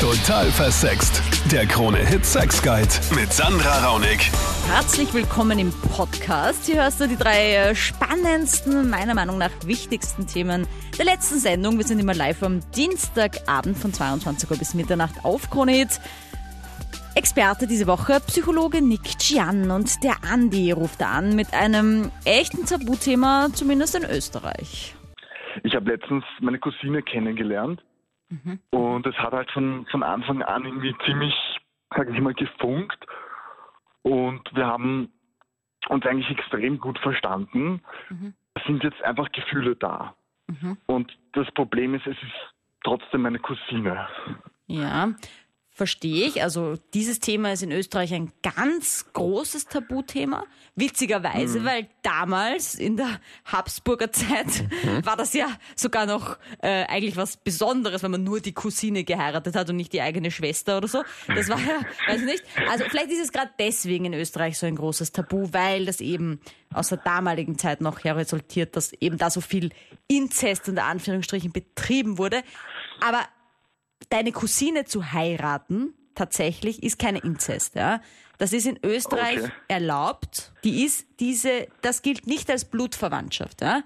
Total versext. Der Krone-Hit Sex Guide mit Sandra Raunig. Herzlich willkommen im Podcast. Hier hörst du die drei äh, spannendsten, meiner Meinung nach wichtigsten Themen der letzten Sendung. Wir sind immer live am Dienstagabend von 22 Uhr bis Mitternacht auf Krone Hit. Experte diese Woche, Psychologe Nick Gian und der Andi ruft an mit einem echten Tabuthema, zumindest in Österreich. Ich habe letztens meine Cousine kennengelernt Mhm. und es hat halt von, von Anfang an irgendwie ziemlich, sag ich mal, gefunkt und wir haben uns eigentlich extrem gut verstanden. Mhm. Es sind jetzt einfach Gefühle da. Und das Problem ist, es ist trotzdem meine Cousine. Ja, verstehe ich. Also dieses Thema ist in Österreich ein ganz großes Tabuthema. Witzigerweise, weil damals in der Habsburger Zeit war das ja sogar noch äh, eigentlich was Besonderes, wenn man nur die Cousine geheiratet hat und nicht die eigene Schwester oder so. Das war ja, weiß ich nicht. Also vielleicht ist es gerade deswegen in Österreich so ein großes Tabu, weil das eben aus der damaligen Zeit noch her resultiert, dass eben da so viel Inzest unter Anführungsstrichen betrieben wurde. Aber deine Cousine zu heiraten, tatsächlich, ist keine Inzest, ja. Das ist in Österreich Okay. erlaubt. Die ist diese, das gilt nicht als Blutverwandtschaft, ja.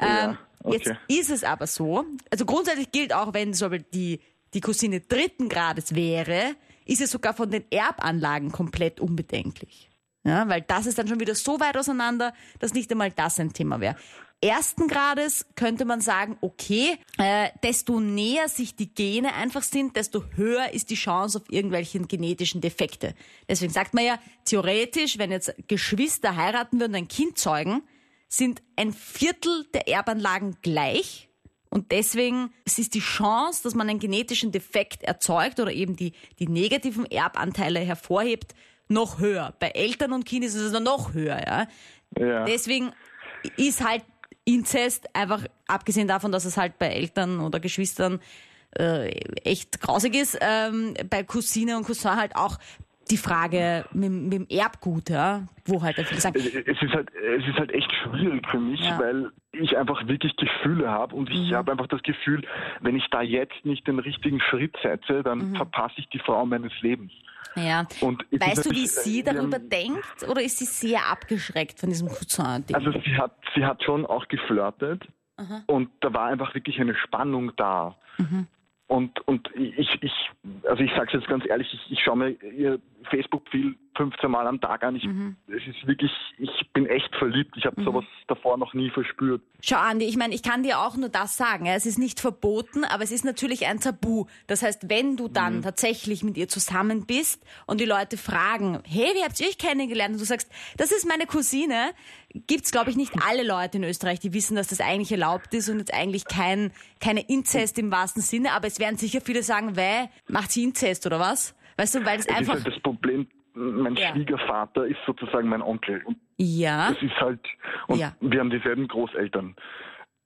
Ja, Ähm, okay. Jetzt ist es aber so, also grundsätzlich gilt auch, wenn so die, die Cousine dritten Grades wäre, ist es sogar von den Erbanlagen komplett unbedenklich. Ja, weil das ist dann schon wieder so weit auseinander, dass nicht einmal das ein Thema wäre. Ersten Grades könnte man sagen, okay, äh, desto näher sich die Gene einfach sind, desto höher ist die Chance auf irgendwelchen genetischen Defekte. Deswegen sagt man ja, theoretisch, wenn jetzt Geschwister heiraten würden und ein Kind zeugen, sind ein Viertel der Erbanlagen gleich. Und deswegen es ist die Chance, dass man einen genetischen Defekt erzeugt oder eben die, die negativen Erbanteile hervorhebt, noch höher. Bei Eltern und Kindern ist es noch höher. Ja? Ja. Deswegen ist halt Inzest einfach, abgesehen davon, dass es halt bei Eltern oder Geschwistern äh, echt grausig ist, ähm, bei Cousine und Cousin halt auch die Frage mit, mit dem Erbgut, ja, wo halt viele sagen, Es ist halt, es ist halt echt schwierig für mich, Ja. weil ich einfach wirklich Gefühle habe und ich Mhm. habe einfach das Gefühl, wenn ich da jetzt nicht den richtigen Schritt setze, dann Mhm. verpasse ich die Frau meines Lebens. ja. Und Weißt du, wie sie äh, darüber haben- denkt oder ist sie sehr abgeschreckt von diesem Cousin-Ding? Also sie hat, sie hat schon auch geflirtet und da war einfach wirklich eine Spannung da. Mhm. Und, und ich, ich, also ich sage es jetzt ganz ehrlich, ich, ich schaue mir ihr Facebook-Profil 15 Mal am Tag an. Ich, Mhm. Es ist wirklich, ich bin echt verliebt. Ich habe sowas davor noch nie verspürt. Schau, Andi, ich meine, ich kann dir auch nur das sagen. Ja. Es ist nicht verboten, aber es ist natürlich ein Tabu. Das heißt, wenn du dann Mhm. tatsächlich mit ihr zusammen bist und die Leute fragen, hey, wie habt ihr euch kennengelernt? Und du sagst, das ist meine Cousine, gibt's glaube ich, nicht alle Leute in Österreich, die wissen, dass das eigentlich erlaubt ist und jetzt eigentlich kein, keine Inzest im wahrsten Sinne. Aber es werden sicher viele sagen, weh, macht sie Inzest oder was? Weißt du, weil es Es ist einfach... halt das Problem, mein Ja. Schwiegervater ist sozusagen mein Onkel. Und Ja, das ist halt, und Ja. wir haben dieselben Großeltern.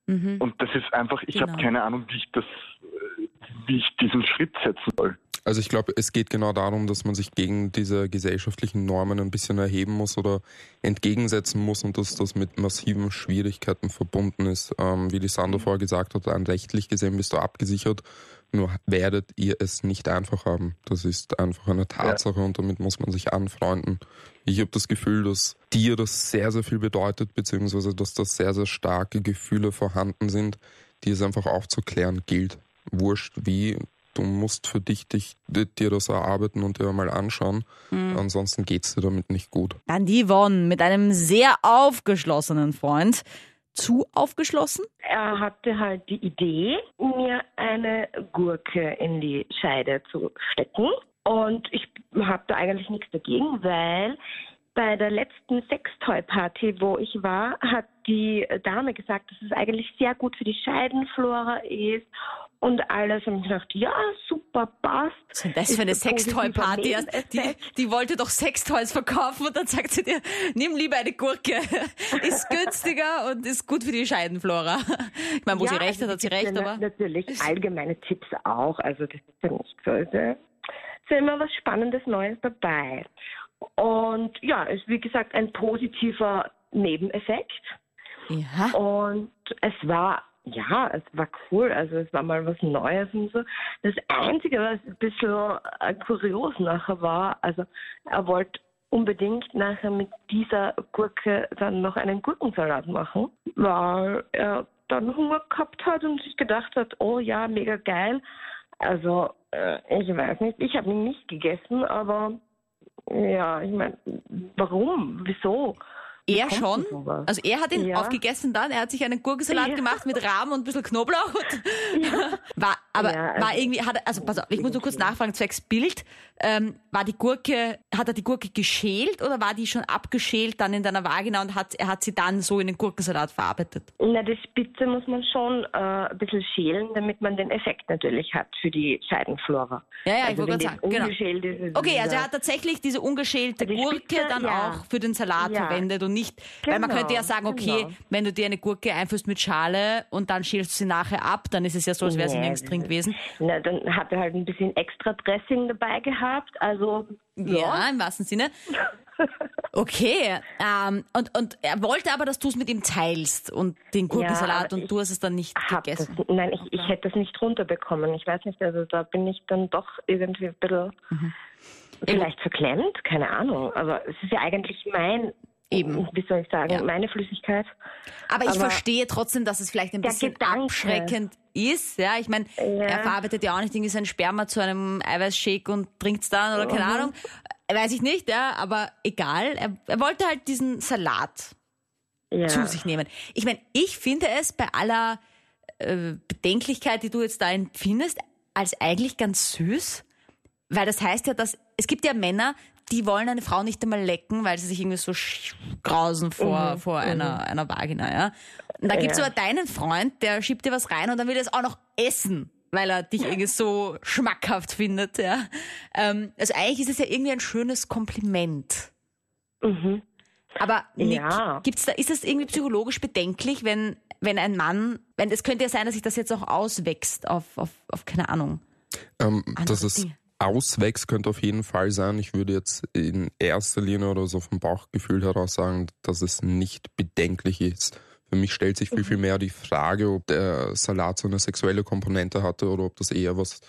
Und das ist einfach, ich habe Genau. keine Ahnung, wie ich das, wie ich diesen Schritt setzen soll. Also ich glaube, es geht genau darum, dass man sich gegen diese gesellschaftlichen Normen ein bisschen erheben muss oder entgegensetzen muss und dass das mit massiven Schwierigkeiten verbunden ist. Ähm, wie die Sandro vorher gesagt hat, rechtlich gesehen bist du abgesichert, nur werdet ihr es nicht einfach haben. Das ist einfach eine Tatsache und damit muss man sich anfreunden. Ich habe das Gefühl, dass dir das sehr, sehr viel bedeutet, beziehungsweise dass da sehr, sehr starke Gefühle vorhanden sind, die es einfach aufzuklären gilt. Wurscht wie, du musst für dich, dich dir das erarbeiten und dir mal anschauen. Ansonsten geht's dir damit nicht gut. dann die Yvonne mit einem sehr aufgeschlossenen Freund. Zu aufgeschlossen? Er hatte halt die Idee, mir eine Gurke in die Scheide zu stecken. Und ich habe da eigentlich nichts dagegen, weil bei der letzten Sextoy-Party, wo ich war, hat die Dame gesagt, dass es eigentlich sehr gut für die Scheidenflora ist und alles. Und ich gedacht, ja, super, passt. Was ist das Ist für eine Sextoy-Party? erst? Die, die wollte doch Sextoys verkaufen und dann sagt sie dir, nimm lieber eine Gurke. Ist günstiger und ist gut für die Scheidenflora. Ich meine, wo sie recht hat, also hat sie recht, ja aber... Natürlich allgemeine Tipps auch, also das ist ja nicht so. Also, es ist ja immer was Spannendes Neues dabei. Und ja, es ist wie gesagt ein positiver Nebeneffekt. Ja. Und es war ja, es war cool. Also es war mal was Neues und so. Das Einzige, was ein bisschen äh, kurios nachher war, also er wollte unbedingt nachher mit dieser Gurke dann noch einen Gurkensalat machen, weil er dann Hunger gehabt hat und sich gedacht hat, oh ja, mega geil. Also äh, ich weiß nicht, ich habe ihn nicht gegessen, aber ja, ich meine, warum? Wieso? Er schon. Also er hat ihn Ja. aufgegessen dann. Er hat sich einen Gurkensalat Ja. gemacht mit Rahmen und ein bisschen Knoblauch. Und war, aber Ja, war also- irgendwie, hat er, also pass auf, ich muss nur kurz nachfragen, zwecks Bild. Ähm, war die Gurke, hat er die Gurke geschält oder war die schon abgeschält dann in deiner Vagina und hat, er hat sie dann so in den Gurkensalat verarbeitet? Na, die Spitze muss man schon äh, ein bisschen schälen, damit man den Effekt natürlich hat für die Scheidenflora. Ja, ja, ich also wollte wenn gerade sagen, genau. ist, Okay, also er ja- hat tatsächlich diese ungeschälte Die Gurke Spitze, dann ja. auch für den Salat Ja. verwendet und nicht, weil man Genau, könnte ja sagen, okay, genau. wenn du dir eine Gurke einführst mit Schale und dann schälst du sie nachher ab, dann ist es ja so, als wäre sie Nee, längst drin gewesen. Na, dann hat er halt ein bisschen extra Dressing dabei gehabt. Also, Ja, ja. im wahrsten Sinne. Okay, ähm, und, und er wollte aber, dass du es mit ihm teilst und den Gurkensalat aber und du hast es dann nicht Hab das, gegessen. nein, ich, ich hätte das nicht runterbekommen. Ich weiß nicht, also da bin ich dann doch irgendwie ein bisschen Mhm. vielleicht verklemmt, keine Ahnung. Aber es ist ja eigentlich mein, Eben. wie soll ich sagen, Ja. meine Flüssigkeit. Aber ich aber verstehe trotzdem, dass es vielleicht ein bisschen Gedanke. abschreckend ist. Ja, ich meine, er verarbeitet ja auch nicht irgendwie sein Sperma zu einem Eiweißshake und trinkt es dann oder keine Mhm. Ahnung. Weiß ich nicht, ja, aber egal. Er, er wollte halt diesen Salat Ja. zu sich nehmen. Ich meine, ich finde es bei aller äh, Bedenklichkeit, die du jetzt da empfindest, als eigentlich ganz süß, weil das heißt ja, dass es gibt ja Männer, die wollen eine Frau nicht einmal lecken, weil sie sich irgendwie so grausen vor, vor einer, einer Vagina, ja. Und da gibt's Ja. aber deinen Freund, der schiebt dir was rein und dann will er es auch noch essen, weil er dich irgendwie so schmackhaft findet, ja. Ähm, also eigentlich ist es ja irgendwie ein schönes Kompliment. Mhm. Aber Nick, Ja. gibt's da, ist das irgendwie psychologisch bedenklich, wenn, wenn ein Mann, wenn es könnte ja sein, dass sich das jetzt auch auswächst auf, auf, auf keine Ahnung. Ähm, dass Andere es Dinge. Auswächst, könnte auf jeden Fall sein. Ich würde jetzt in erster Linie oder so vom Bauchgefühl heraus sagen, dass es nicht bedenklich ist. Für mich stellt sich viel, Mhm. viel mehr die Frage, ob der Salat so eine sexuelle Komponente hatte oder ob das eher was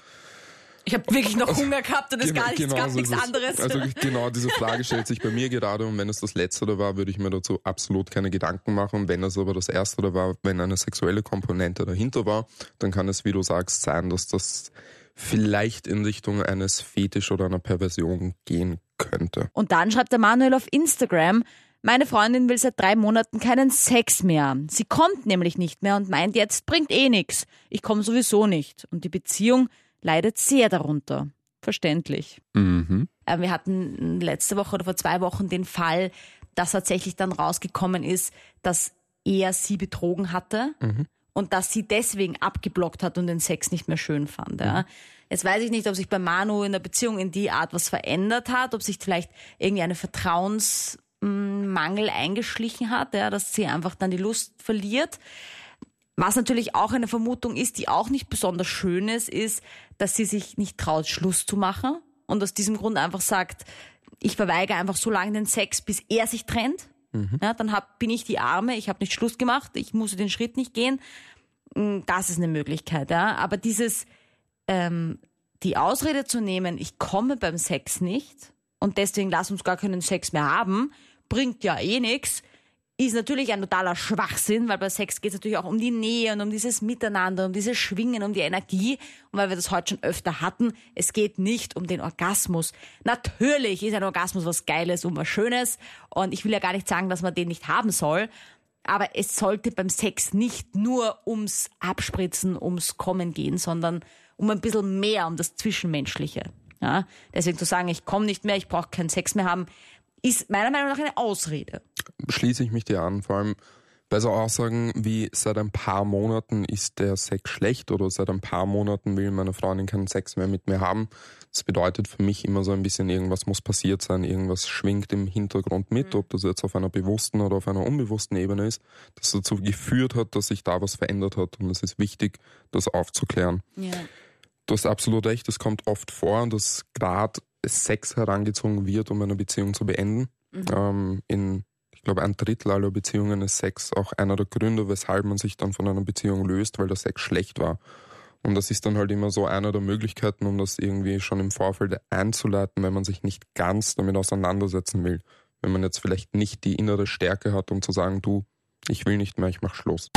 Ich habe wirklich noch Hunger gehabt und es Genau- gar nichts, genau gab so nichts anderes. Also genau diese Frage stellt sich bei mir gerade und wenn es das Letztere war, würde ich mir dazu absolut keine Gedanken machen. Wenn es aber das Erstere war, wenn eine sexuelle Komponente dahinter war, dann kann es, wie du sagst, sein, dass das vielleicht in Richtung eines Fetisch oder einer Perversion gehen könnte. Und dann schreibt der Manuel auf Instagram, meine Freundin will seit drei Monaten keinen Sex mehr. Sie kommt nämlich nicht mehr und meint, jetzt bringt eh nix. Ich komme sowieso nicht. Und die Beziehung leidet sehr darunter. Verständlich. Mhm. Äh, Wir hatten letzte Woche oder vor zwei Wochen den Fall, dass tatsächlich dann rausgekommen ist, dass er sie betrogen hatte und dass sie deswegen abgeblockt hat und den Sex nicht mehr schön fand. Ja. Jetzt weiß ich nicht, ob sich bei Manu in der Beziehung in die Art was verändert hat, ob sich vielleicht irgendwie eine Vertrauensmangel eingeschlichen hat, ja, dass sie einfach dann die Lust verliert. Was natürlich auch eine Vermutung ist, die auch nicht besonders schön ist, ist, dass sie sich nicht traut, Schluss zu machen und aus diesem Grund einfach sagt, ich verweigere einfach so lange den Sex, bis er sich trennt. Ja, dann hab, bin ich die Arme, ich habe nicht Schluss gemacht, ich muss den Schritt nicht gehen. Mm, Das ist eine Möglichkeit, ja. Aber dieses, ähm, die Ausrede zu nehmen, ich komme beim Sex nicht und deswegen lass uns gar keinen Sex mehr haben, bringt ja eh nichts, ist natürlich ein totaler Schwachsinn, weil bei Sex geht es natürlich auch um die Nähe und um dieses Miteinander, um dieses Schwingen, um die Energie. Und weil wir das heute schon öfter hatten, es geht nicht um den Orgasmus. Natürlich ist ein Orgasmus was Geiles und was Schönes. Und ich will ja gar nicht sagen, dass man den nicht haben soll. Aber es sollte beim Sex nicht nur ums Abspritzen, ums Kommen gehen, sondern um ein bisschen mehr, um das Zwischenmenschliche. Ja? Deswegen zu sagen, ich komme nicht mehr, ich brauche keinen Sex mehr haben, ist meiner Meinung nach eine Ausrede. Schließe ich mich dir an, vor allem bei so Aussagen wie seit ein paar Monaten ist der Sex schlecht oder seit ein paar Monaten will meine Freundin keinen Sex mehr mit mir haben. Das bedeutet für mich immer so ein bisschen, irgendwas muss passiert sein, irgendwas schwingt im Hintergrund mit, ob das jetzt auf einer bewussten oder auf einer unbewussten Ebene ist, das dazu geführt hat, dass sich da was verändert hat. Und es ist wichtig, das aufzuklären. Ja. Du hast absolut recht, es kommt oft vor, dass Sex herangezogen wird, um eine Beziehung zu beenden. Ähm, in, ich glaube, ein Drittel aller Beziehungen ist Sex auch einer der Gründe, weshalb man sich dann von einer Beziehung löst, weil der Sex schlecht war. Und das ist dann halt immer so einer der Möglichkeiten, um das irgendwie schon im Vorfeld einzuleiten, wenn man sich nicht ganz damit auseinandersetzen will. Wenn man jetzt vielleicht nicht die innere Stärke hat, um zu sagen, du, ich will nicht mehr, ich mach Schluss.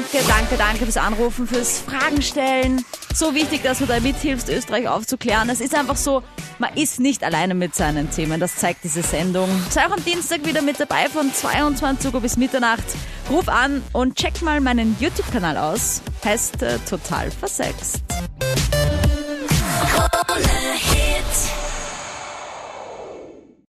Danke, danke, danke fürs Anrufen, fürs Fragen stellen. So wichtig, dass du da mithilfst, Österreich aufzuklären. Es ist einfach so, man ist nicht alleine mit seinen Themen. Das zeigt diese Sendung. Sei auch am Dienstag wieder mit dabei von 22 Uhr bis Mitternacht. Ruf an und check mal meinen YouTube-Kanal aus. Heißt äh, total versext.